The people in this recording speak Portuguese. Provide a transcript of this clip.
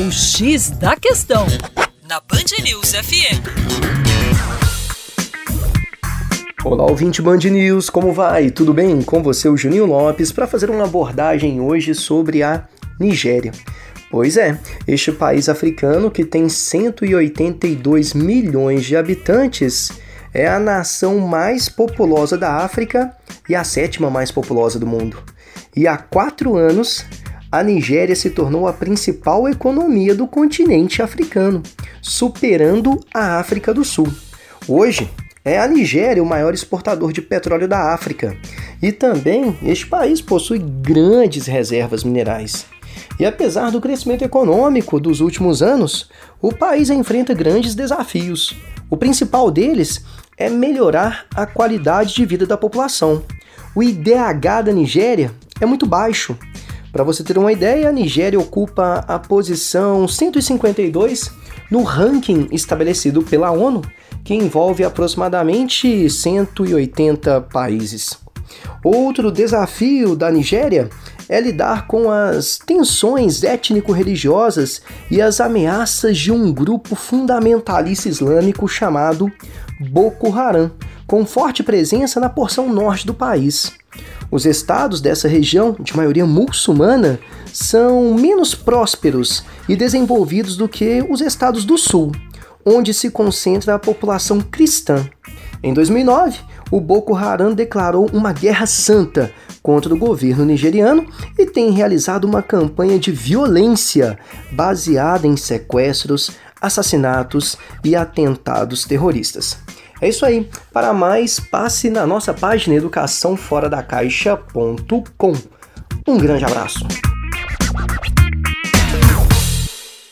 O X da Questão, na Band News FM. Olá, ouvinte Band News, como vai? Tudo bem? Com você, o Juninho Lopes, para fazer uma abordagem hoje sobre a Nigéria. Pois é, este país africano que tem 182 milhões de habitantes é a nação mais populosa da África e a sétima mais populosa do mundo. E há quatro anos, a Nigéria se tornou a principal economia do continente africano, superando a África do Sul. Hoje, é a Nigéria o maior exportador de petróleo da África e também este país possui grandes reservas minerais. E apesar do crescimento econômico dos últimos anos, o país enfrenta grandes desafios. O principal deles é melhorar a qualidade de vida da população. O IDH da Nigéria é muito baixo. Para você ter uma ideia, a Nigéria ocupa a posição 152 no ranking estabelecido pela ONU, que envolve aproximadamente 180 países. Outro desafio da Nigéria é lidar com as tensões étnico-religiosas e as ameaças de um grupo fundamentalista islâmico chamado Boko Haram, com forte presença na porção norte do país. Os estados dessa região, de maioria muçulmana, são menos prósperos e desenvolvidos do que os estados do sul, onde se concentra a população cristã. Em 2009, o Boko Haram declarou uma guerra santa contra o governo nigeriano e tem realizado uma campanha de violência baseada em sequestros, assassinatos e atentados terroristas. É isso aí. Para mais, passe na nossa página educaçãoforadacaixa.com. Um grande abraço.